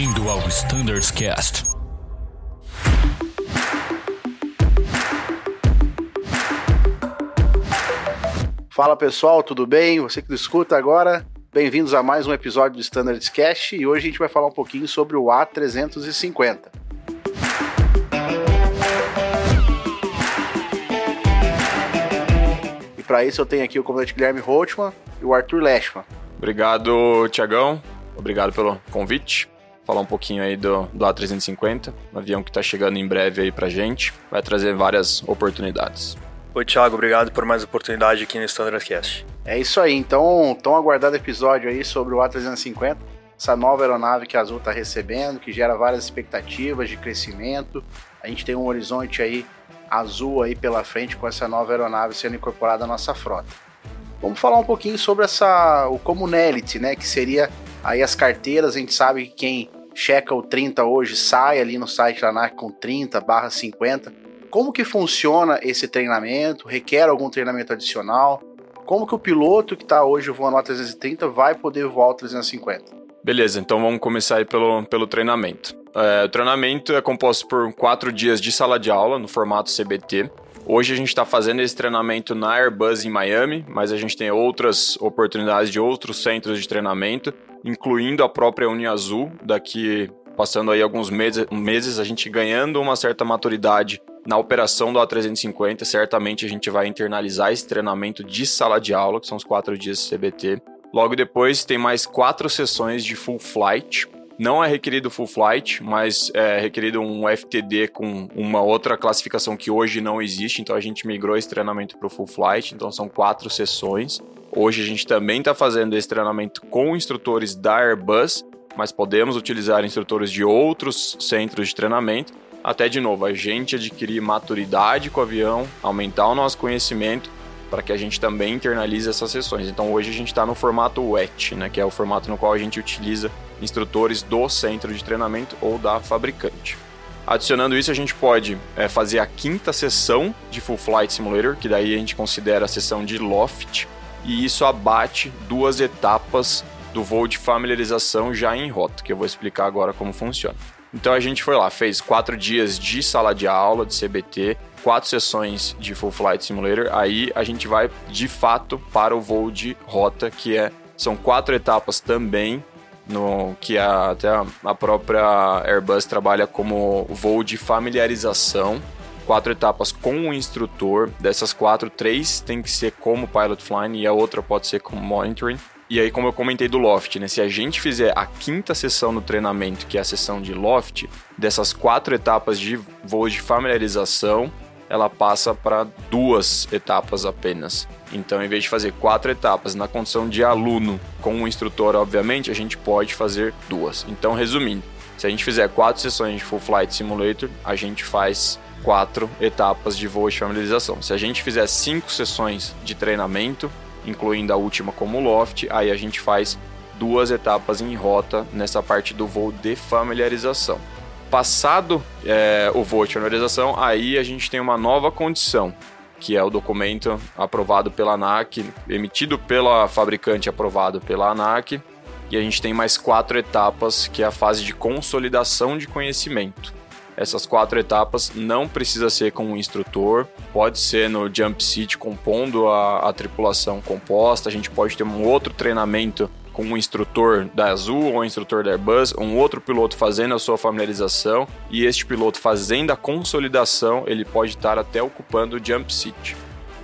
Bem-vindo ao Standards Cast. Fala pessoal, tudo bem? Você que escuta agora, bem-vindos a mais um episódio do Standards Cast e hoje a gente vai falar um pouquinho sobre o A350. E para isso eu tenho aqui o comandante Guilherme Holtman e o Arthur Leschman. Obrigado, Tiagão. Obrigado pelo convite. Falar um pouquinho aí do, do A350, um avião que está chegando em breve aí pra gente. Vai trazer várias oportunidades. Oi, Thiago, obrigado por mais oportunidade aqui no Standardcast. É isso aí, então, tão aguardado episódio aí sobre o A350, essa nova aeronave que a Azul está recebendo, que gera várias expectativas de crescimento. A gente tem um horizonte aí azul aí pela frente com essa nova aeronave sendo incorporada à nossa frota. Vamos falar um pouquinho sobre essa o communality, né, que seria aí as carteiras, a gente sabe que quem checa o 30 hoje sai ali no site da ANAC com 30/50. Como que funciona esse treinamento? Requer algum treinamento adicional? Como que o piloto que está hoje voando a 330 vai poder voar o 350? Beleza, então vamos começar aí pelo, pelo treinamento. É, o treinamento é composto por quatro dias de sala de aula no formato CBT. Hoje a gente está fazendo esse treinamento na Airbus em Miami, mas a gente tem outras oportunidades de outros centros de treinamento, incluindo a própria Uniazul, daqui passando aí alguns meses, meses a gente ganhando uma certa maturidade na operação do A350, certamente a gente vai internalizar esse treinamento de sala de aula, que são os quatro dias de CBT. Logo depois tem mais quatro sessões de full flight. Não é requerido full flight, mas é requerido um FTD com uma outra classificação que hoje não existe, então a gente migrou esse treinamento para o full flight, então são quatro sessões. Hoje a gente também está fazendo esse treinamento com instrutores da Airbus, mas podemos utilizar instrutores de outros centros de treinamento até de novo a gente adquirir maturidade com o avião, aumentar o nosso conhecimento para que a gente também internalize essas sessões. Então hoje a gente está no formato WET, né, que é o formato no qual a gente utiliza instrutores do centro de treinamento ou da fabricante. Adicionando isso, a gente pode é, fazer a quinta sessão de Full Flight Simulator, que daí a gente considera a sessão de Loft, e isso abate duas etapas do voo de familiarização já em rota, que eu vou explicar agora como funciona. Então a gente foi lá, fez quatro dias de sala de aula, de CBT, quatro sessões de Full Flight Simulator. Aí a gente vai de fato para o voo de rota, que é são quatro etapas também, no que a, até a própria Airbus trabalha como voo de familiarização. Quatro etapas com o instrutor. Dessas quatro, três tem que ser como pilot flying e a outra pode ser como monitoring. E aí, como eu comentei do Loft, né? Se a gente fizer a quinta sessão no treinamento, que é a sessão de Loft, dessas quatro etapas de voo de familiarização, ela passa para duas etapas apenas. Então, em vez de fazer quatro etapas na condição de aluno com um instrutor, obviamente, a gente pode fazer duas. Então, resumindo, se a gente fizer quatro sessões de Full Flight Simulator, a gente faz quatro etapas de voo de familiarização. Se a gente fizer cinco sessões de treinamento, incluindo a última como loft, aí a gente faz duas etapas em rota nessa parte do voo de familiarização. Passado é, o voo de familiarização, aí a gente tem uma nova condição, que é o documento aprovado pela ANAC, emitido pela fabricante aprovado pela ANAC, e a gente tem mais quatro etapas, que é a fase de consolidação de conhecimento. Essas quatro etapas não precisa ser com um instrutor, pode ser no jump seat compondo a, a tripulação composta. A gente pode ter um outro treinamento com um instrutor da Azul ou um instrutor da Airbus, um outro piloto fazendo a sua familiarização e este piloto fazendo a consolidação, ele pode estar até ocupando o jump seat.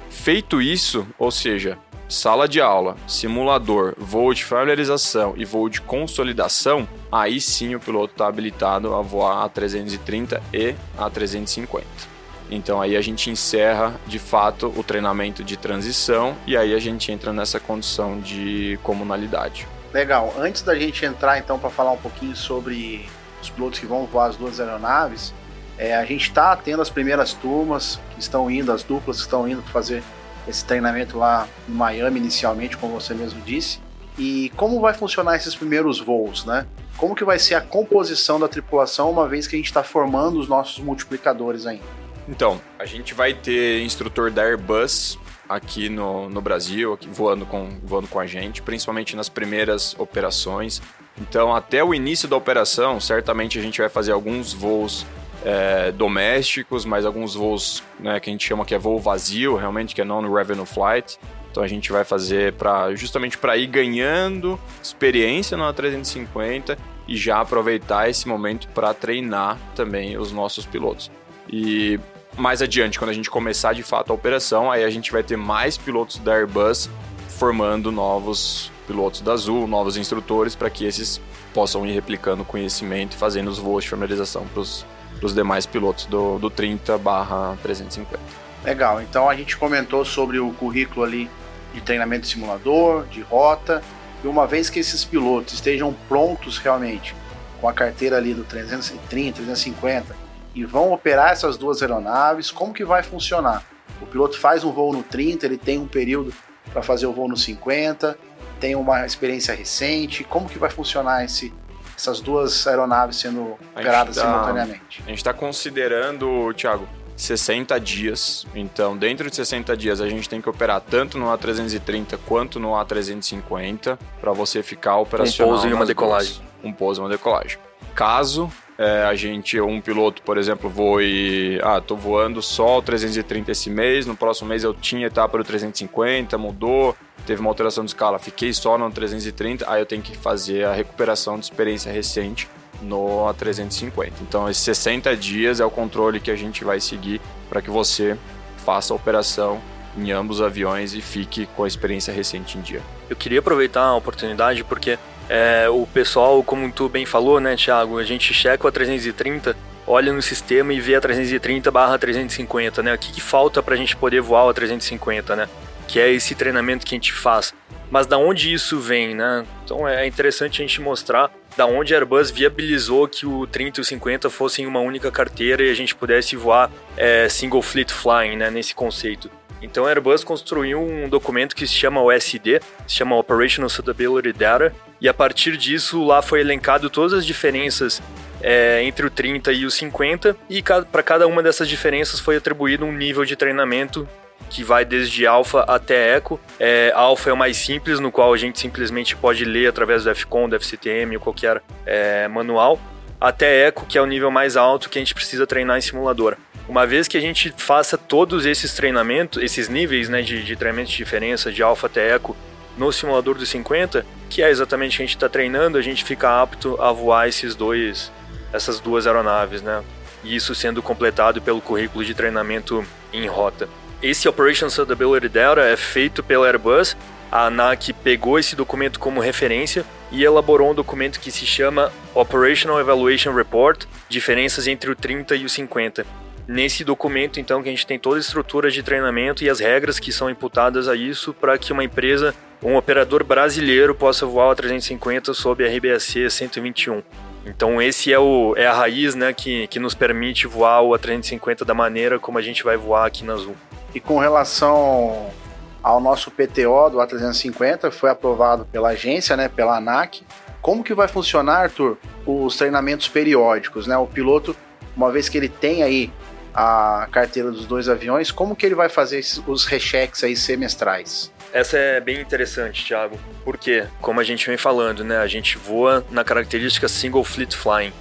Feito isso, ou seja, sala de aula, simulador, voo de familiarização e voo de consolidação, aí sim o piloto está habilitado a voar a 330 e a 350. Então aí a gente encerra de fato o treinamento de transição e aí a gente entra nessa condição de comunalidade. Legal. Antes da gente entrar então para falar um pouquinho sobre os pilotos que vão voar as duas aeronaves, é, a gente está tendo as primeiras turmas que estão indo, as duplas que estão indo para fazer esse treinamento lá em Miami inicialmente, como você mesmo disse. E como vai funcionar esses primeiros voos, né? Como que vai ser a composição da tripulação uma vez que a gente está formando os nossos multiplicadores ainda? Então, a gente vai ter instrutor da Airbus aqui no, no Brasil, aqui voando com, voando com a gente, principalmente nas primeiras operações. Então, até o início da operação, certamente a gente vai fazer alguns voos é, domésticos, mas alguns voos né, que a gente chama que é voo vazio, realmente que é non-revenue flight. Então a gente vai fazer para justamente para ir ganhando experiência na 350 e já aproveitar esse momento para treinar também os nossos pilotos. E mais adiante, quando a gente começar de fato a operação, aí a gente vai ter mais pilotos da Airbus formando novos pilotos da Azul, novos instrutores, para que esses possam ir replicando conhecimento e fazendo os voos de familiarização para os demais pilotos do, do 30 350. Legal, então a gente comentou sobre o currículo ali de treinamento de simulador, de rota, e uma vez que esses pilotos estejam prontos realmente com a carteira ali do 330, 350 e vão operar essas duas aeronaves, como que vai funcionar? O piloto faz um voo no 30, ele tem um período para fazer o voo no 50, tem uma experiência recente, como que vai funcionar esse, essas duas aeronaves sendo operadas tá, simultaneamente? A gente está considerando, Thiago, 60 dias. Então, dentro de 60 dias, a gente tem que operar tanto no A330 quanto no A350 para você ficar operacional. Um pouso e uma decolagem. Duas. Um pouso e uma decolagem. Caso é, a gente, um piloto, por exemplo, voe. Ah, tô voando só o 330 esse mês, no próximo mês eu tinha etapa do 350, mudou, teve uma alteração de escala, fiquei só no 330, aí eu tenho que fazer a recuperação de experiência recente no A350. Então, esses 60 dias é o controle que a gente vai seguir para que você faça a operação em ambos os aviões e fique com a experiência recente em dia. Eu queria aproveitar a oportunidade porque é, o pessoal, como tu bem falou, né, Thiago, a gente checa a 330, olha no sistema e vê a 330 barra 350, né? O que, que falta para a gente poder voar a 350, né? Que é esse treinamento que a gente faz. Mas da onde isso vem, né? Então é interessante a gente mostrar da onde a Airbus viabilizou que o 30 e o 50 fossem uma única carteira e a gente pudesse voar é, single fleet flying, né, nesse conceito. Então a Airbus construiu um documento que se chama OSD, se chama Operational Suitability Data, e a partir disso lá foi elencado todas as diferenças é, entre o 30 e o 50, e para cada uma dessas diferenças foi atribuído um nível de treinamento que vai desde alfa até eco. É, alfa é o mais simples, no qual a gente simplesmente pode ler através do FCON, do FCTM ou qualquer é, manual, até eco, que é o nível mais alto que a gente precisa treinar em simulador. Uma vez que a gente faça todos esses treinamentos, esses níveis né, de, de treinamento de diferença, de alfa até eco, no simulador dos 50, que é exatamente o que a gente está treinando, a gente fica apto a voar esses dois, essas duas aeronaves, né? E isso sendo completado pelo currículo de treinamento em rota. Esse Operation Suitability Data é feito pela Airbus. A ANAC pegou esse documento como referência e elaborou um documento que se chama Operational Evaluation Report, diferenças entre o 30 e o 50. Nesse documento, então, que a gente tem toda a estrutura de treinamento e as regras que são imputadas a isso para que uma empresa, um operador brasileiro, possa voar a 350 sob a RBAC 121. Então esse é, o, é a raiz né, que, que nos permite voar o A350 da maneira como a gente vai voar aqui na Azul. E com relação ao nosso PTO do A350, foi aprovado pela agência, né, pela ANAC. Como que vai funcionar, Arthur, os treinamentos periódicos, né? O piloto, uma vez que ele tem aí a carteira dos dois aviões, como que ele vai fazer os rechecks aí semestrais? Essa é bem interessante, Thiago. Porque, como a gente vem falando, né, a gente voa na característica single fleet flying,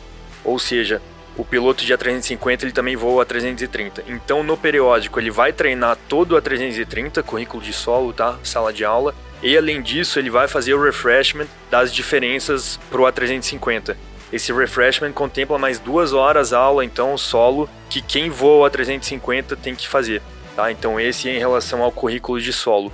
ou seja, o piloto de A350 ele também voa a 330. Então no periódico ele vai treinar todo a 330, currículo de solo, tá? Sala de aula. E além disso, ele vai fazer o refreshment das diferenças pro A350. Esse refreshment contempla mais duas horas aula, então solo, que quem voa a 350 tem que fazer. Tá? Então esse é em relação ao currículo de solo.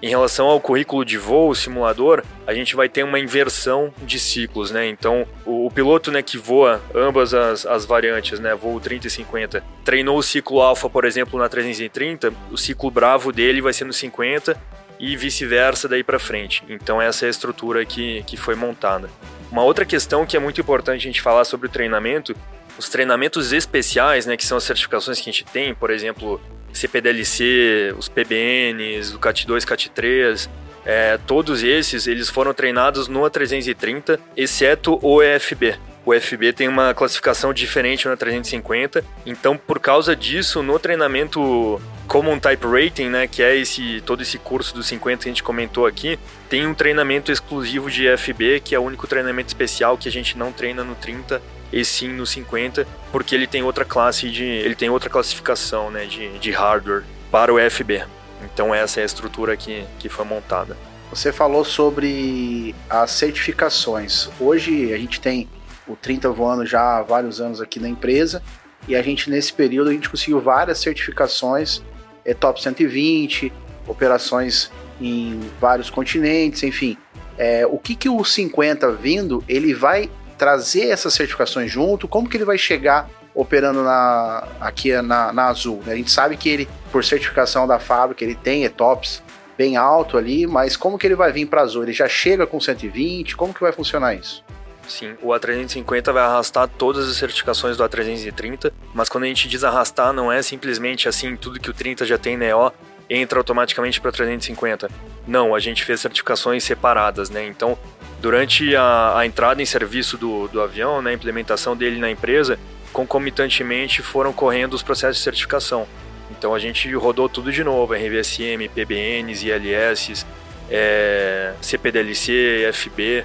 Em relação ao currículo de voo simulador, a gente vai ter uma inversão de ciclos, né? Então, o, o piloto né, que voa ambas as, as variantes, né, voo 30 e 50, treinou o ciclo alfa, por exemplo, na 330, o ciclo bravo dele vai ser no 50 e vice-versa daí para frente. Então, essa é a estrutura que, que foi montada. Uma outra questão que é muito importante a gente falar sobre o treinamento, os treinamentos especiais, né, que são as certificações que a gente tem, por exemplo, CPDLC, os PBNs, o CAT2, CAT3, é, todos esses eles foram treinados no A330, exceto o EFB. O FB tem uma classificação diferente na 350. Então, por causa disso, no treinamento Common Type Rating, né, que é esse todo esse curso dos 50 que a gente comentou aqui, tem um treinamento exclusivo de FB, que é o único treinamento especial que a gente não treina no 30 e sim no 50, porque ele tem outra classe de, ele tem outra classificação, né, de, de hardware para o FB. Então essa é a estrutura que, que foi montada. Você falou sobre as certificações. Hoje a gente tem o 30 voando já há vários anos aqui na empresa e a gente nesse período a gente conseguiu várias certificações, é top 120, operações em vários continentes, enfim. É, o que que o 50 vindo, ele vai trazer essas certificações junto? Como que ele vai chegar operando na, aqui na, na Azul? A gente sabe que ele, por certificação da fábrica, ele tem ETOPS bem alto ali, mas como que ele vai vir para Azul? Ele já chega com 120? Como que vai funcionar isso? Sim, o A350 vai arrastar todas as certificações do A330, mas quando a gente diz arrastar, não é simplesmente assim, tudo que o 30 já tem NEO entra automaticamente para 350. Não, a gente fez certificações separadas, né? Então, durante a, a entrada em serviço do, do avião, né, a implementação dele na empresa, concomitantemente foram correndo os processos de certificação. Então a gente rodou tudo de novo, RVSM, PBNs, ILS, é, CPDLC, FB,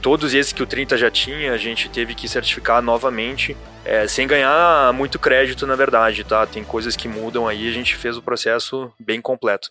todos esses que o 30 já tinha, a gente teve que certificar novamente, é, sem ganhar muito crédito, na verdade, tá? Tem coisas que mudam aí, a gente fez o processo bem completo.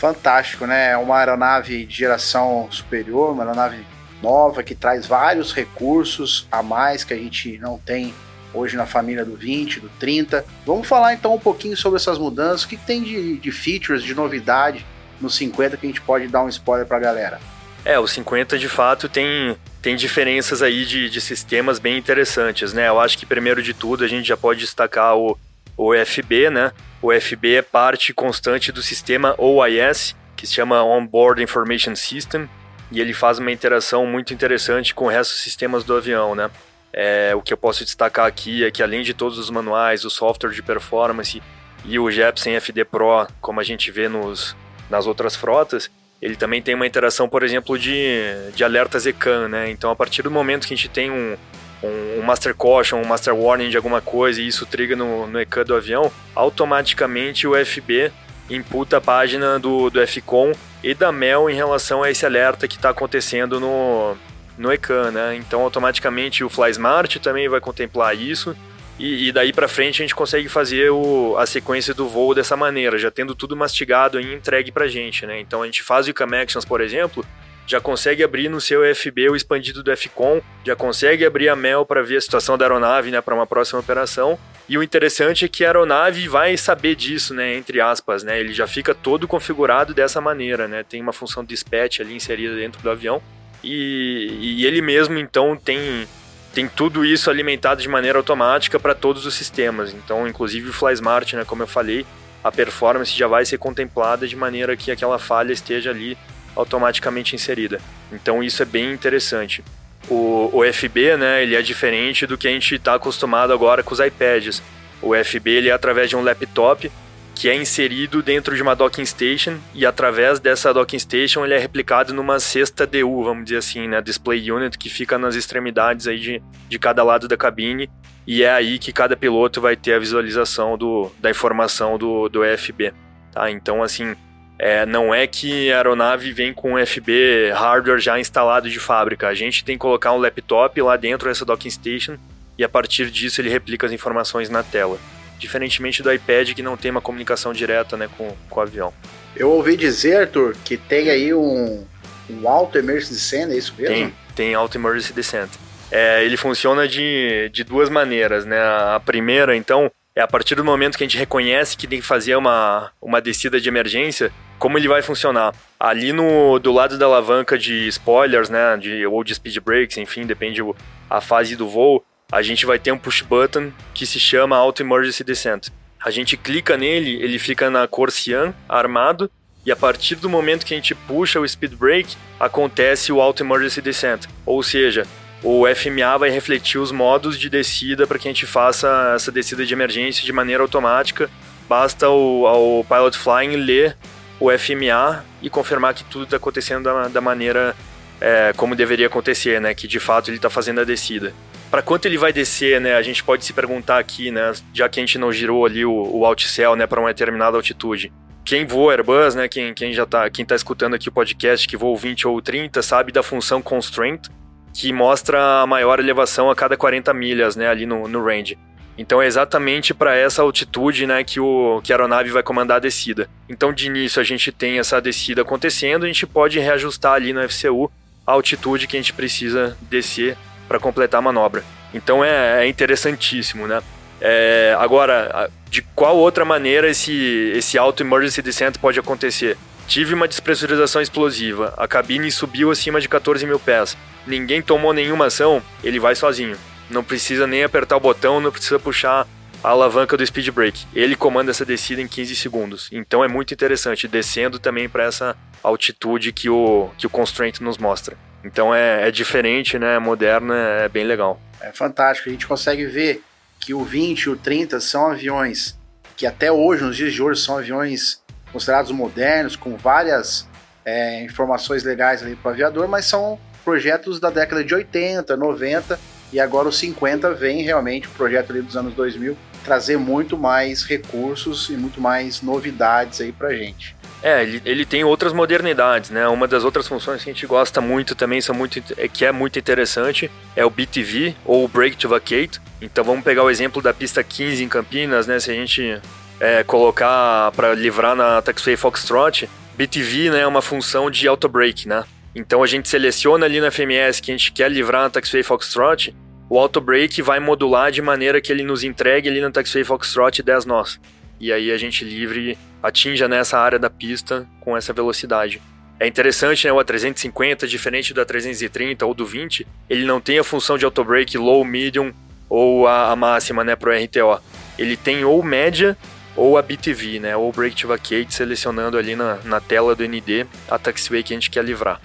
Fantástico, né? Uma aeronave de geração superior, uma aeronave nova que traz vários recursos a mais que a gente não tem hoje na família do 20, do 30. Vamos falar então um pouquinho sobre essas mudanças, o que, tem de, de features, de novidade no 50 que a gente pode dar um spoiler para a galera. É, o 50 de fato tem, tem diferenças aí de, de sistemas bem interessantes, né? Eu acho que primeiro de tudo a gente já pode destacar o, o FB, né? O FB é parte constante do sistema OIS, que se chama Onboard Information System, e ele faz uma interação muito interessante com o resto dos sistemas do avião, né? É, o que eu posso destacar aqui é que além de todos os manuais, o software de performance e o Jepsen FD Pro, como a gente vê nos, nas outras frotas, ele também tem uma interação, por exemplo, de, de alertas ECAN, né? Então, a partir do momento que a gente tem um, um, um Master Caution, um Master Warning de alguma coisa e isso triga no, no ECAN do avião, automaticamente o FB imputa a página do, do FCOM e da Mel em relação a esse alerta que está acontecendo no, no ECAN, né? Então, automaticamente o FlySmart também vai contemplar isso e, e daí para frente a gente consegue fazer o, a sequência do voo dessa maneira, já tendo tudo mastigado e entregue para gente, né? Então, a gente faz o Actions, por exemplo, já consegue abrir no seu FB o expandido do FCOM, já consegue abrir a Mel para ver a situação da aeronave, né, para uma próxima operação e o interessante é que a aeronave vai saber disso, né, entre aspas, né? Ele já fica todo configurado dessa maneira, né? Tem uma função dispatch ali inserida dentro do avião e, e ele mesmo então tem tem tudo isso alimentado de maneira automática para todos os sistemas. Então, inclusive o FlySmart, né, como eu falei, a performance já vai ser contemplada de maneira que aquela falha esteja ali automaticamente inserida. Então, isso é bem interessante o, o FB, né, ele é diferente do que a gente está acostumado agora com os iPads. O FB ele é através de um laptop que é inserido dentro de uma docking station e através dessa docking station ele é replicado numa cesta DU, vamos dizer assim, né, display unit que fica nas extremidades aí de, de cada lado da cabine e é aí que cada piloto vai ter a visualização do, da informação do, do FB, tá? Então assim, é, não é que a aeronave vem com FB hardware já instalado de fábrica. A gente tem que colocar um laptop lá dentro dessa docking station e a partir disso ele replica as informações na tela. Diferentemente do iPad que não tem uma comunicação direta né, com, com o avião. Eu ouvi dizer, Arthur, que tem aí um, um Auto Emergency Descent, é isso mesmo? Tem, tem Auto Emergency Descent. É, ele funciona de, de duas maneiras, né? A primeira, então, é a partir do momento que a gente reconhece que tem que fazer uma, uma descida de emergência, como ele vai funcionar. Ali no do lado da alavanca de spoilers, né, de, ou de speed brakes, enfim, depende a fase do voo, a gente vai ter um push button que se chama Auto Emergency Descent. A gente clica nele, ele fica na cor cian, armado, e a partir do momento que a gente puxa o speed brake, acontece o Auto Emergency Descent. Ou seja, o FMA vai refletir os modos de descida para que a gente faça essa descida de emergência de maneira automática. Basta o, o Pilot Flying ler o FMA e confirmar que tudo está acontecendo da, da maneira é, como deveria acontecer, né? Que de fato ele está fazendo a descida. Para quanto ele vai descer, né? A gente pode se perguntar aqui, né? Já que a gente não girou ali o, o outcell, né? Para uma determinada altitude. Quem voa Airbus, né? Quem, quem já tá, quem tá escutando aqui o podcast que voa 20 ou 30, sabe da função constraint, que mostra a maior elevação a cada 40 milhas, né? Ali no, no range. Então é exatamente para essa altitude né, que, o, que a aeronave vai comandar a descida. Então de início a gente tem essa descida acontecendo, a gente pode reajustar ali no FCU a altitude que a gente precisa descer para completar a manobra. Então é, é interessantíssimo, né? É, agora, de qual outra maneira esse, esse auto emergency descent pode acontecer? Tive uma despressurização explosiva, a cabine subiu acima de 14 mil pés, ninguém tomou nenhuma ação, ele vai sozinho. Não precisa nem apertar o botão, não precisa puxar a alavanca do speed brake. Ele comanda essa descida em 15 segundos. Então é muito interessante, descendo também para essa altitude que o, que o constraint nos mostra. Então é, é diferente, né? É moderno, é, é bem legal. É fantástico. A gente consegue ver que o 20 e o 30 são aviões que até hoje, nos dias de hoje, são aviões considerados modernos, com várias é, informações legais ali para o aviador, mas são projetos da década de 80, 90 e agora o 50 vem realmente o projeto ali dos anos 2000 trazer muito mais recursos e muito mais novidades aí pra gente. É, ele, ele tem outras modernidades, né? Uma das outras funções que a gente gosta muito também, são muito, é, que é muito interessante, é o BTV, ou Break to Vacate. Então vamos pegar o exemplo da pista 15 em Campinas, né? Se a gente é, colocar para livrar na Taxway Foxtrot, BTV né, é uma função de auto break, né? Então a gente seleciona ali na FMS que a gente quer livrar na Taxway Foxtrot, o auto break vai modular de maneira que ele nos entregue ali na Taxway Foxtrot 10 nós. E aí a gente livre atinja nessa área da pista com essa velocidade. É interessante, né, o A350, diferente do A330 ou do 20, ele não tem a função de auto break low, medium ou a, a máxima, né, pro RTO. Ele tem ou média ou a BTV, né, ou Break to Vacate, selecionando ali na, na tela do ND a taxiway que a gente quer livrar.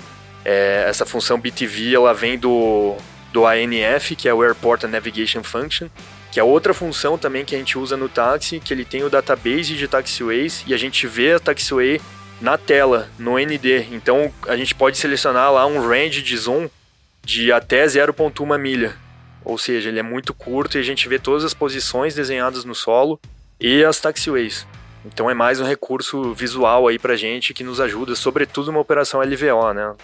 É, essa função BTV ela vem do, do ANF, que é o Airport Navigation Function, que é outra função também que a gente usa no táxi, que ele tem o database de taxiways e a gente vê a taxiway na tela, no ND. Então a gente pode selecionar lá um range de zoom de até 0.1 milha. Ou seja, ele é muito curto e a gente vê todas as posições desenhadas no solo e as taxiways. Então é mais um recurso visual aí pra gente que nos ajuda, sobretudo uma operação LVO, né?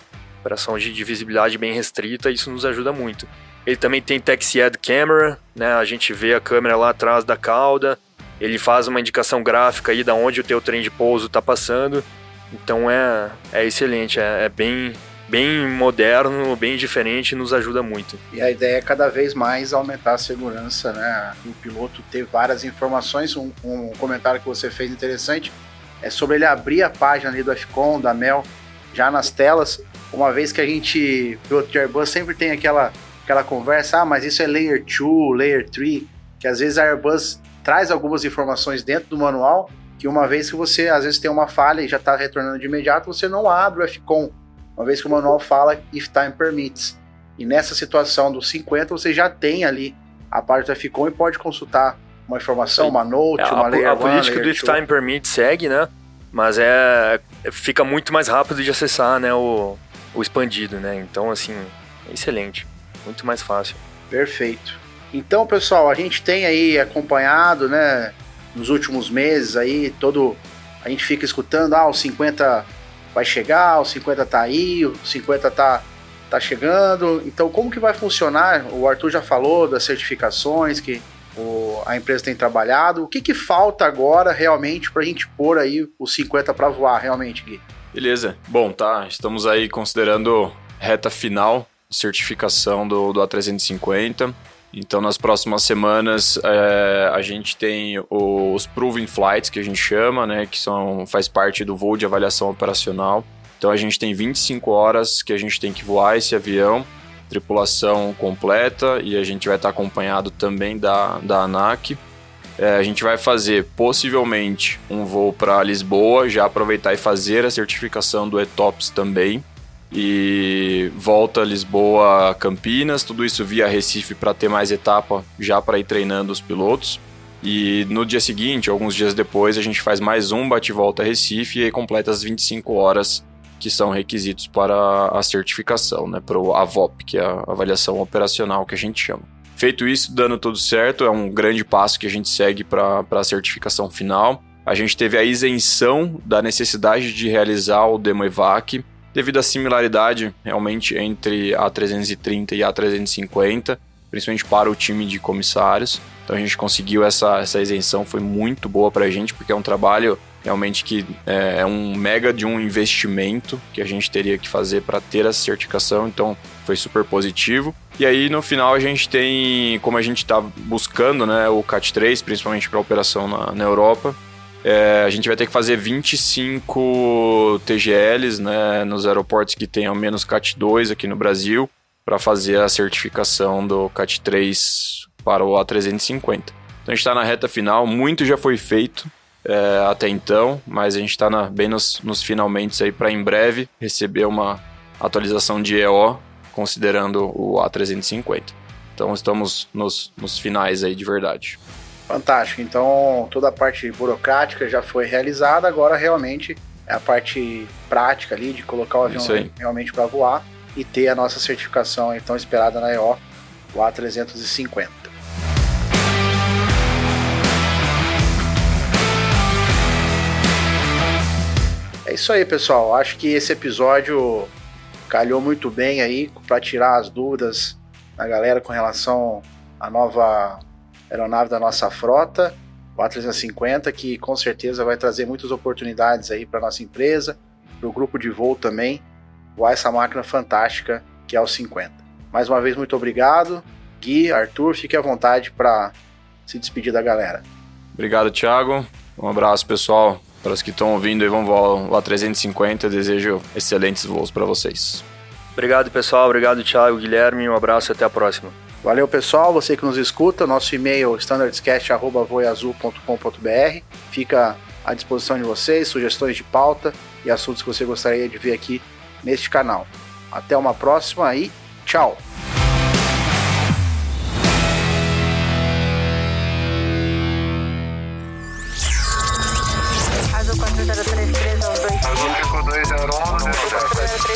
Operação de, de visibilidade bem restrita, isso nos ajuda muito. Ele também tem Taxi Ad Camera, né? A gente vê a câmera lá atrás da cauda. Ele faz uma indicação gráfica aí da onde o teu trem de pouso está passando. Então é, é excelente, é, é bem bem moderno, bem diferente, nos ajuda muito. E a ideia é cada vez mais aumentar a segurança, né? O piloto ter várias informações. Um, um comentário que você fez interessante é sobre ele abrir a página ali do FCON, da Mel, já nas telas, uma vez que a gente, piloto de Airbus, sempre tem aquela, aquela conversa, ah, mas isso é Layer 2, Layer 3, que às vezes a Airbus traz algumas informações dentro do manual, que uma vez que você, às vezes tem uma falha e já está retornando de imediato, você não abre o FCON, uma vez que o manual fala if time permits. E nessa situação do 50, você já tem ali a parte do FCON e pode consultar uma informação, uma note, é, uma layer A, a política do if time permits segue, né? Mas é fica muito mais rápido de acessar, né, o, o expandido, né? Então, assim, excelente, muito mais fácil. Perfeito. Então, pessoal, a gente tem aí acompanhado, né, nos últimos meses aí, todo a gente fica escutando, ah, o 50 vai chegar, o 50 tá aí, o 50 tá, tá chegando. Então, como que vai funcionar? O Arthur já falou das certificações que o, a empresa tem trabalhado. O que, que falta agora realmente para a gente pôr aí o 50 para voar realmente, Gui? Beleza. Bom, tá. Estamos aí considerando reta final de certificação do, do A350. Então, nas próximas semanas, é, a gente tem os Proven Flights, que a gente chama, né, que são, faz parte do voo de avaliação operacional. Então, a gente tem 25 horas que a gente tem que voar esse avião, tripulação completa, e a gente vai estar acompanhado também da, da ANAC. É, a gente vai fazer, possivelmente, um voo para Lisboa, já aproveitar e fazer a certificação do ETOPS também. e volta Lisboa Campinas, tudo isso via Recife para ter mais etapa já para ir treinando os pilotos. E no dia seguinte, alguns dias depois, a gente faz mais um bate-volta Recife e completa as 25 horas que são requisitos para a certificação, né, para o AVOP, que é a avaliação operacional que a gente chama. Feito isso, dando tudo certo, é um grande passo que a gente segue para a certificação final. A gente teve a isenção da necessidade de realizar o Demo EVAC, devido à similaridade realmente entre a 330 e a 350, principalmente para o time de comissários. Então a gente conseguiu essa, essa isenção, foi muito boa para a gente, porque é um trabalho realmente que é, é, um mega de um investimento que a gente teria que fazer para ter essa certificação, então foi super positivo. E aí no final a gente tem, como a gente está buscando, né, o CAT 3, principalmente para operação na, na Europa, é, a gente vai ter que fazer 25 TGLs né, nos aeroportos que tenham menos CAT 2 aqui no Brasil para fazer a certificação do CAT 3 para o A350. Então a gente está na reta final, muito já foi feito é, até então, mas a gente está bem nos, nos finalmente aí para em breve receber uma atualização de EO considerando o A350. Então estamos nos, nos finais aí de verdade. Fantástico. Então toda a parte burocrática já foi realizada, agora realmente é a parte prática ali de colocar o avião realmente para voar e ter a nossa certificação então esperada na EO, o A350. Isso aí, pessoal. Acho que esse episódio calhou muito bem aí para tirar as dúvidas da galera com relação à nova aeronave da nossa frota, o A350, que com certeza vai trazer muitas oportunidades aí para nossa empresa, para o grupo de voo também, voar essa máquina fantástica que é o 50. Mais uma vez, muito obrigado. Gui, Arthur, fique à vontade para se despedir da galera. Obrigado, Thiago. Um abraço, pessoal. Para os que estão ouvindo e vão voar o A350, desejo excelentes voos para vocês. Obrigado, pessoal. Obrigado, Thiago, Guilherme. Um abraço e até a próxima. Valeu, pessoal. Você que nos escuta, nosso e-mail standardscast.voiazul.com.br fica à disposição de vocês, sugestões de pauta e assuntos que você gostaria de ver aqui neste canal. Até uma próxima e tchau!